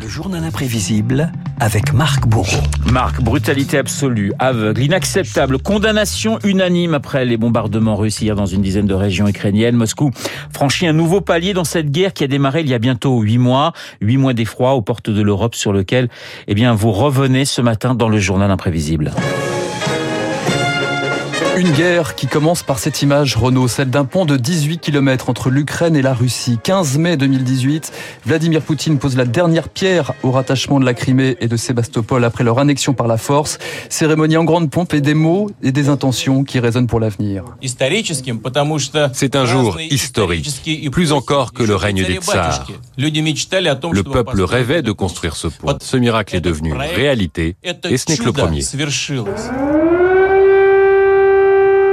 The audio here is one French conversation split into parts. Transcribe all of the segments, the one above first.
Le journal imprévisible avec Marc Bourreau. Marc, brutalité absolue, aveugle, inacceptable, condamnation unanime après les bombardements russes hier dans une dizaine de régions ukrainiennes. Moscou franchit un nouveau palier dans cette guerre qui a démarré il y a bientôt huit mois, huit mois d'effroi aux portes de l'Europe sur lequel, eh bien, vous revenez ce matin dans le journal imprévisible. Une guerre qui commence par cette image, Renault, celle d'un pont de 18 km entre l'Ukraine et la Russie. 15 mai 2018, Vladimir Poutine pose la dernière pierre au rattachement de la Crimée et de Sébastopol après leur annexion par la force. Cérémonie en grande pompe et des mots et des intentions qui résonnent pour l'avenir. C'est un jour historique, plus encore que le règne des tsars. Le peuple rêvait de construire ce pont. Ce miracle est devenu réalité et ce n'est que le premier.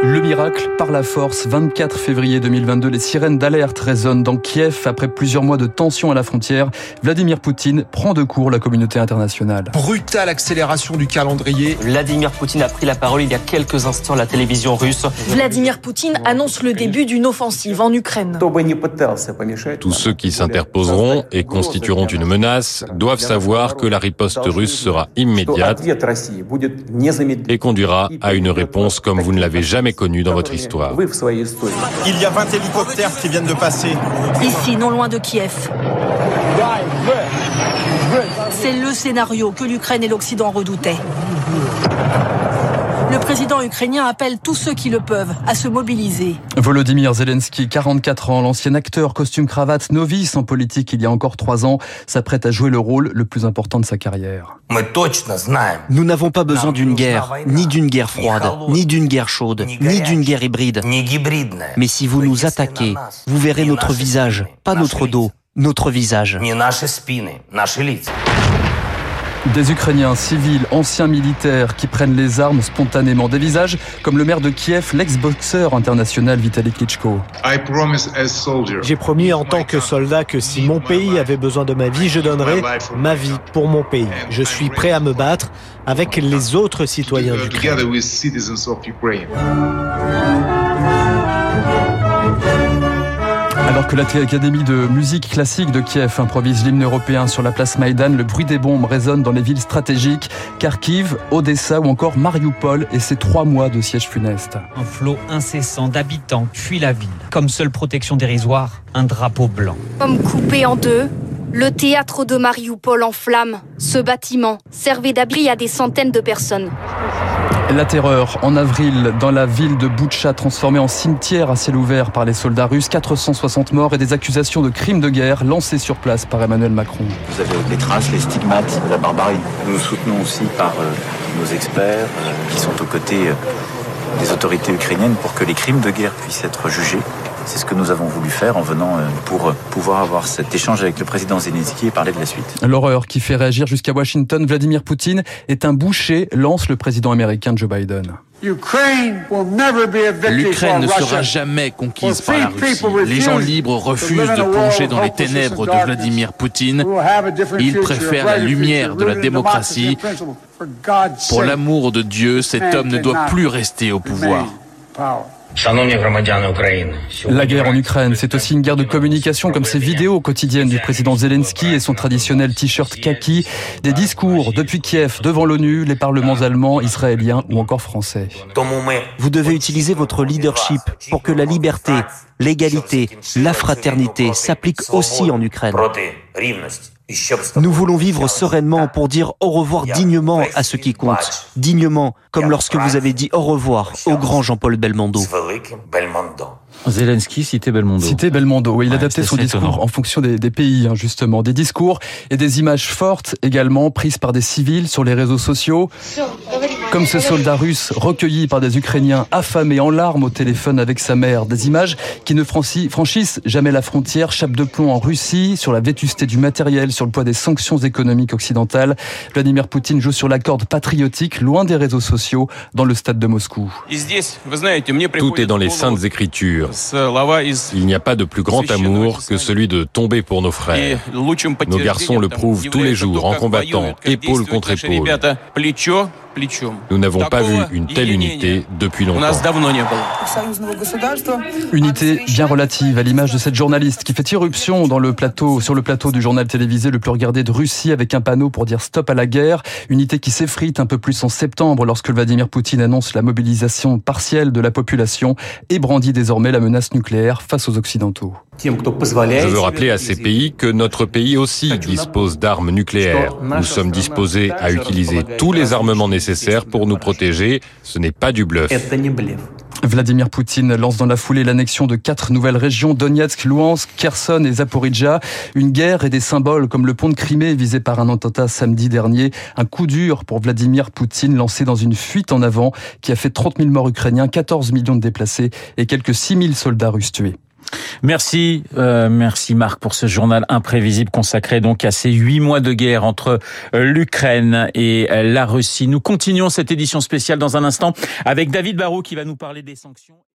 Le miracle par la force, 24 février 2022, les sirènes d'alerte résonnent dans Kiev après plusieurs mois de tension à la frontière. Vladimir Poutine prend de court la communauté internationale. Brutale accélération du calendrier. Vladimir Poutine a pris la parole il y a quelques instants à la télévision russe. Vladimir Poutine annonce le début d'une offensive en Ukraine. Tous ceux qui s'interposeront et constitueront une menace doivent savoir que la riposte russe sera immédiate et conduira à une réponse comme vous ne l'avez jamais connu dans votre histoire. Il y a 20 hélicoptères qui viennent de passer. Ici, non loin de Kiev. C'est le scénario que l'Ukraine et l'Occident redoutaient. Le président ukrainien appelle tous ceux qui le peuvent à se mobiliser. Volodymyr Zelensky, 44 ans, l'ancien acteur costume-cravate, novice en politique il y a encore trois ans, s'apprête à jouer le rôle le plus important de sa carrière. Nous n'avons pas besoin d'une guerre, ni d'une guerre froide, ni d'une guerre chaude, ni d'une guerre hybride. Mais si vous nous attaquez, vous verrez notre visage, pas notre dos, notre visage. Des Ukrainiens civils, anciens militaires qui prennent les armes spontanément. Des visages comme le maire de Kiev, l'ex-boxeur international Vitaly Klitschko. J'ai promis en tant que soldat que si mon pays avait besoin de ma vie, je donnerais ma vie pour mon pays. Je suis prêt à me battre avec les autres citoyens d'Ukraine. Alors que l'Académie de musique classique de Kiev improvise l'hymne européen sur la place Maïdan, le bruit des bombes résonne dans les villes stratégiques, Kharkiv, Odessa ou encore Mariupol et ses trois mois de siège funeste. Un flot incessant d'habitants fuit la ville. Comme seule protection dérisoire, un drapeau blanc. Comme coupé en deux, le théâtre de Mariupol en flammes. Ce bâtiment servait d'abri à des centaines de personnes. La terreur en avril dans la ville de Boutcha transformée en cimetière à ciel ouvert par les soldats russes, 460 morts et des accusations de crimes de guerre lancées sur place par Emmanuel Macron. Vous avez les traces, les stigmates la barbarie. Nous soutenons aussi par euh, nos experts euh, qui sont aux côtés euh, des autorités ukrainiennes pour que les crimes de guerre puissent être jugés. C'est ce que nous avons voulu faire en venant pour pouvoir avoir cet échange avec le président Zelensky et parler de la suite. L'horreur qui fait réagir jusqu'à Washington, Vladimir Poutine est un boucher, lance le président américain Joe Biden. L'Ukraine ne sera jamais conquise par la Russie. Les gens libres refusent de plonger dans les ténèbres de Vladimir Poutine. Ils préfèrent la lumière de la démocratie. Pour l'amour de Dieu, cet homme ne doit plus rester au pouvoir. La guerre en Ukraine, c'est aussi une guerre de communication comme ces vidéos quotidiennes du président Zelensky et son traditionnel t-shirt kaki, des discours depuis Kiev devant l'ONU, les parlements allemands, israéliens ou encore français. Vous devez utiliser votre leadership pour que la liberté, l'égalité, la fraternité s'appliquent aussi en Ukraine. Nous voulons vivre sereinement pour dire au revoir dignement à ce qui compte. Dignement, comme lorsque vous avez dit au revoir au grand Jean-Paul Belmondo. Zelensky citait Belmondo. Cité Belmondo, oui, il Ouais, adaptait son discours étonnant. en fonction des, des pays, hein, justement. Des discours et des images fortes également prises par des civils sur les réseaux sociaux. Comme ce soldat russe recueilli par des Ukrainiens affamés en larmes au téléphone avec sa mère. Des images qui ne franchi- franchissent jamais la frontière. Chape de plomb en Russie, sur la vétusté du matériel, sur le poids des sanctions économiques occidentales. Vladimir Poutine joue sur la corde patriotique, loin des réseaux sociaux, dans le stade de Moscou. Tout est dans les saintes écritures. Il n'y a pas de plus grand amour que celui de tomber pour nos frères. Nos garçons le prouvent tous les jours en combattant épaule contre épaule. Nous n'avons pas vu une telle unité depuis longtemps. Unité bien relative à l'image de cette journaliste qui fait irruption dans le plateau, sur le plateau du journal télévisé le plus regardé de Russie avec un panneau pour dire stop à la guerre. Unité qui s'effrite un peu plus en septembre lorsque Vladimir Poutine annonce la mobilisation partielle de la population et brandit désormais la menace nucléaire face aux Occidentaux. Je veux rappeler à ces pays que notre pays aussi dispose d'armes nucléaires. Nous sommes disposés à utiliser tous les armements nécessaires pour nous protéger. Ce n'est pas du bluff. Vladimir Poutine lance dans la foulée l'annexion de quatre nouvelles régions, Donetsk, Luhansk, Kherson et Zaporizhia. Une guerre et des symboles comme le pont de Crimée visé par un attentat samedi dernier. Un coup dur pour Vladimir Poutine lancé dans une fuite en avant qui a fait 30 000 morts ukrainiens, 14 millions de déplacés et quelques 6 000 soldats russes tués. Merci, euh, merci Marc pour ce journal imprévisible consacré donc à ces huit mois de guerre entre euh, l'Ukraine et euh, la Russie. Nous continuons cette édition spéciale dans un instant avec David Barrault qui va nous parler des sanctions.